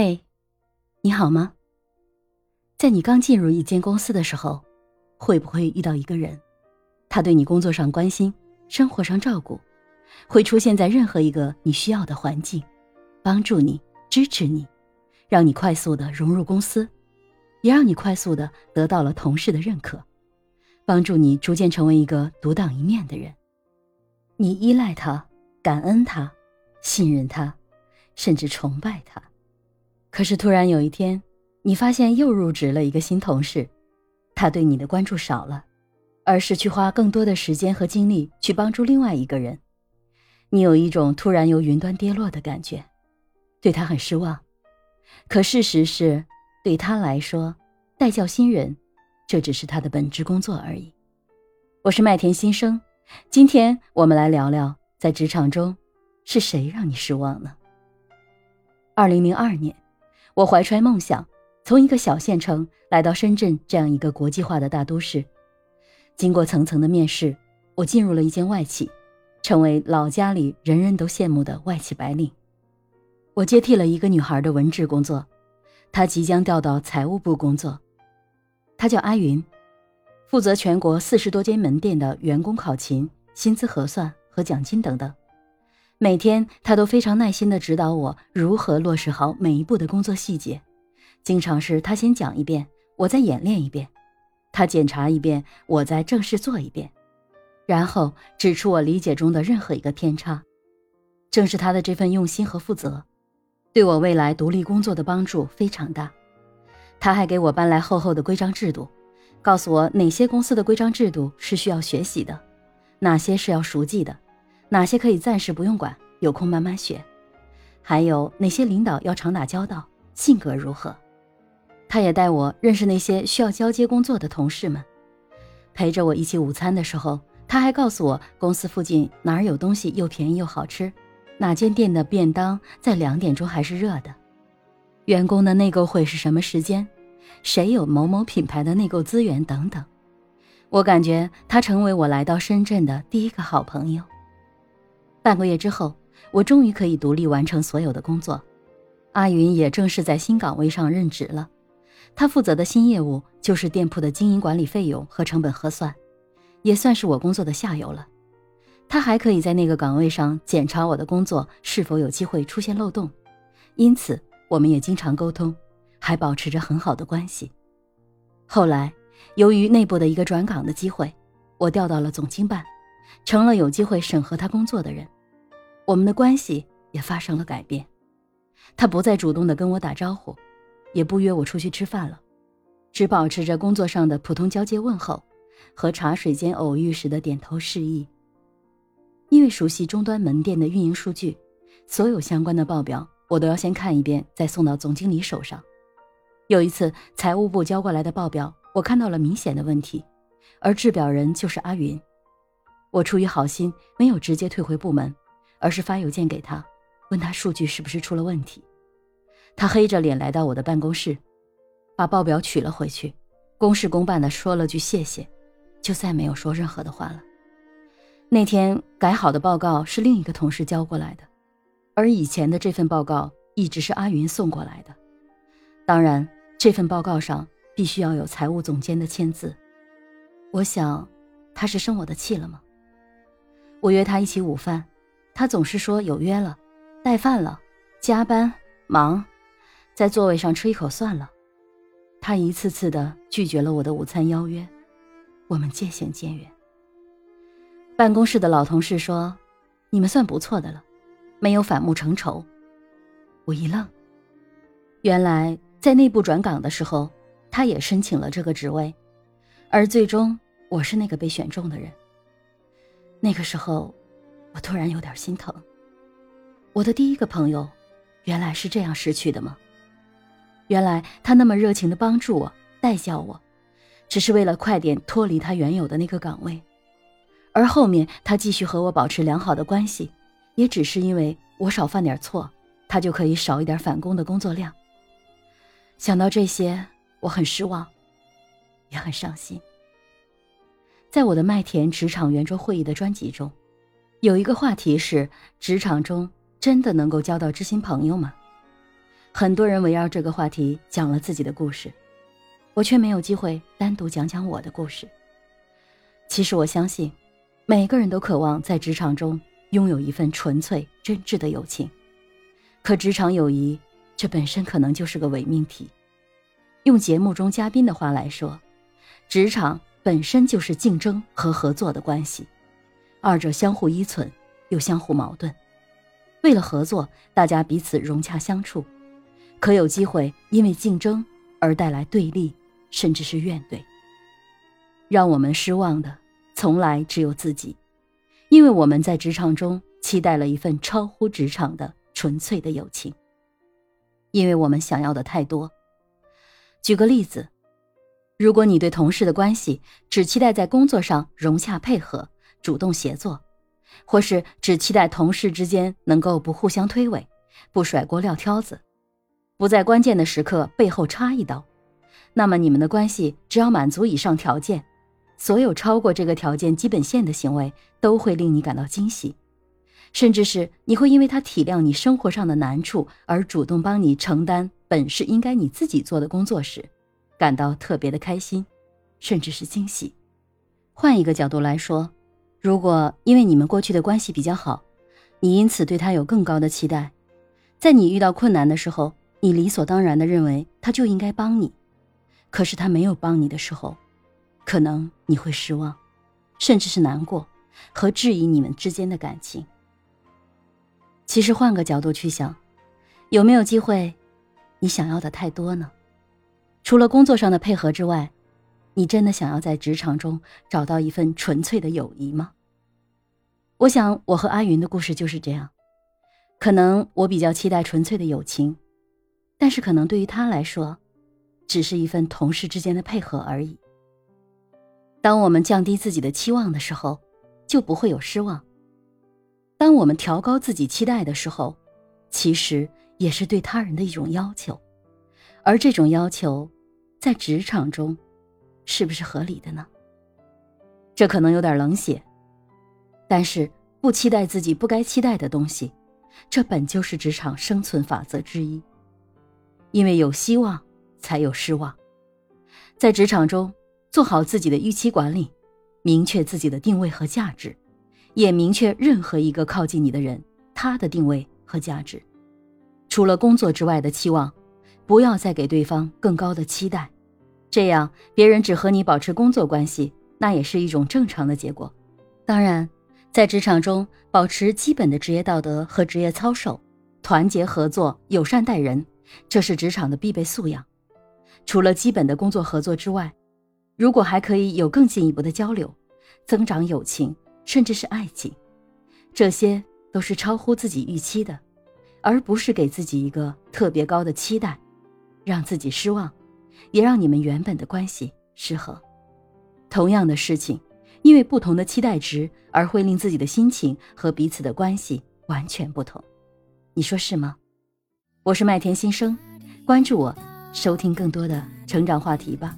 嘿，你好吗？在你刚进入一间公司的时候，会不会遇到一个人，他对你工作上关心，生活上照顾，会出现在任何一个你需要的环境，帮助你、支持你，让你快速的融入公司，也让你快速的得到了同事的认可，帮助你逐渐成为一个独当一面的人。你依赖他，感恩他，信任他，甚至崇拜他。可是突然有一天，你发现又入职了一个新同事，他对你的关注少了，而是去花更多的时间和精力去帮助另外一个人。你有一种突然由云端跌落的感觉，对他很失望。可事实是，对他来说，带教新人，这只是他的本职工作而已。我是麦田新生，今天我们来聊聊，在职场中，是谁让你失望呢？二零零二年。我怀揣梦想，从一个小县城来到深圳这样一个国际化的大都市。经过层层的面试，我进入了一间外企，成为老家里人人都羡慕的外企白领。我接替了一个女孩的文职工作，她即将调到财务部工作。她叫阿云，负责全国四十多间门店的员工考勤、薪资核算和奖金等等。每天，他都非常耐心地指导我如何落实好每一步的工作细节。经常是他先讲一遍，我再演练一遍；他检查一遍，我再正式做一遍，然后指出我理解中的任何一个偏差。正是他的这份用心和负责，对我未来独立工作的帮助非常大。他还给我搬来厚厚的规章制度，告诉我哪些公司的规章制度是需要学习的，哪些是要熟记的。哪些可以暂时不用管，有空慢慢学？还有哪些领导要常打交道，性格如何？他也带我认识那些需要交接工作的同事们，陪着我一起午餐的时候，他还告诉我公司附近哪儿有东西又便宜又好吃，哪间店的便当在两点钟还是热的，员工的内购会是什么时间，谁有某某品牌的内购资源等等。我感觉他成为我来到深圳的第一个好朋友。半个月之后，我终于可以独立完成所有的工作。阿云也正式在新岗位上任职了，他负责的新业务就是店铺的经营管理费用和成本核算，也算是我工作的下游了。他还可以在那个岗位上检查我的工作是否有机会出现漏洞，因此我们也经常沟通，还保持着很好的关系。后来，由于内部的一个转岗的机会，我调到了总经办。成了有机会审核他工作的人，我们的关系也发生了改变。他不再主动的跟我打招呼，也不约我出去吃饭了，只保持着工作上的普通交接问候和茶水间偶遇时的点头示意。因为熟悉终端门店的运营数据，所有相关的报表我都要先看一遍，再送到总经理手上。有一次财务部交过来的报表，我看到了明显的问题，而制表人就是阿云。我出于好心，没有直接退回部门，而是发邮件给他，问他数据是不是出了问题。他黑着脸来到我的办公室，把报表取了回去，公事公办的说了句谢谢，就再没有说任何的话了。那天改好的报告是另一个同事交过来的，而以前的这份报告一直是阿云送过来的。当然，这份报告上必须要有财务总监的签字。我想，他是生我的气了吗？我约他一起午饭，他总是说有约了，带饭了，加班忙，在座位上吃一口算了。他一次次的拒绝了我的午餐邀约，我们渐行渐远。办公室的老同事说：“你们算不错的了，没有反目成仇。”我一愣，原来在内部转岗的时候，他也申请了这个职位，而最终我是那个被选中的人。那个时候，我突然有点心疼。我的第一个朋友，原来是这样失去的吗？原来他那么热情的帮助我、带教我，只是为了快点脱离他原有的那个岗位。而后面他继续和我保持良好的关系，也只是因为我少犯点错，他就可以少一点返工的工作量。想到这些，我很失望，也很伤心。在我的麦田职场圆桌会议的专辑中，有一个话题是：职场中真的能够交到知心朋友吗？很多人围绕这个话题讲了自己的故事，我却没有机会单独讲讲我的故事。其实我相信，每个人都渴望在职场中拥有一份纯粹真挚的友情，可职场友谊这本身可能就是个伪命题。用节目中嘉宾的话来说，职场本身就是竞争和合作的关系，二者相互依存又相互矛盾。为了合作，大家彼此融洽相处，可有机会因为竞争而带来对立，甚至是怨怼。让我们失望的，从来只有自己，因为我们在职场中期待了一份超乎职场的纯粹的友情，因为我们想要的太多。举个例子，如果你对同事的关系只期待在工作上融洽配合、主动协作，或是只期待同事之间能够不互相推诿、不甩锅撂挑子、不在关键的时刻背后插一刀，那么你们的关系只要满足以上条件，所有超过这个条件基本线的行为都会令你感到惊喜，甚至是你会因为他体谅你生活上的难处而主动帮你承担。本是应该你自己做的工作时，感到特别的开心，甚至是惊喜。换一个角度来说，如果因为你们过去的关系比较好，你因此对他有更高的期待，在你遇到困难的时候，你理所当然的认为他就应该帮你，可是他没有帮你的时候，可能你会失望，甚至是难过和质疑你们之间的感情。其实换个角度去想，有没有机会？你想要的太多呢，除了工作上的配合之外，你真的想要在职场中找到一份纯粹的友谊吗？我想我和阿云的故事就是这样。可能我比较期待纯粹的友情，但是可能对于他来说，只是一份同事之间的配合而已。当我们降低自己的期望的时候，就不会有失望；当我们调高自己期待的时候，其实。也是对他人的一种要求，而这种要求，在职场中，是不是合理的呢？这可能有点冷血，但是不期待自己不该期待的东西，这本就是职场生存法则之一。因为有希望，才有失望。在职场中，做好自己的预期管理，明确自己的定位和价值，也明确任何一个靠近你的人他的定位和价值。除了工作之外的期望，不要再给对方更高的期待，这样别人只和你保持工作关系，那也是一种正常的结果。当然，在职场中保持基本的职业道德和职业操守，团结合作、友善待人，这是职场的必备素养。除了基本的工作合作之外，如果还可以有更进一步的交流，增长友情，甚至是爱情，这些都是超乎自己预期的。而不是给自己一个特别高的期待，让自己失望，也让你们原本的关系失衡。同样的事情，因为不同的期待值而会令自己的心情和彼此的关系完全不同。你说是吗？我是麦田新生，关注我，收听更多的成长话题吧。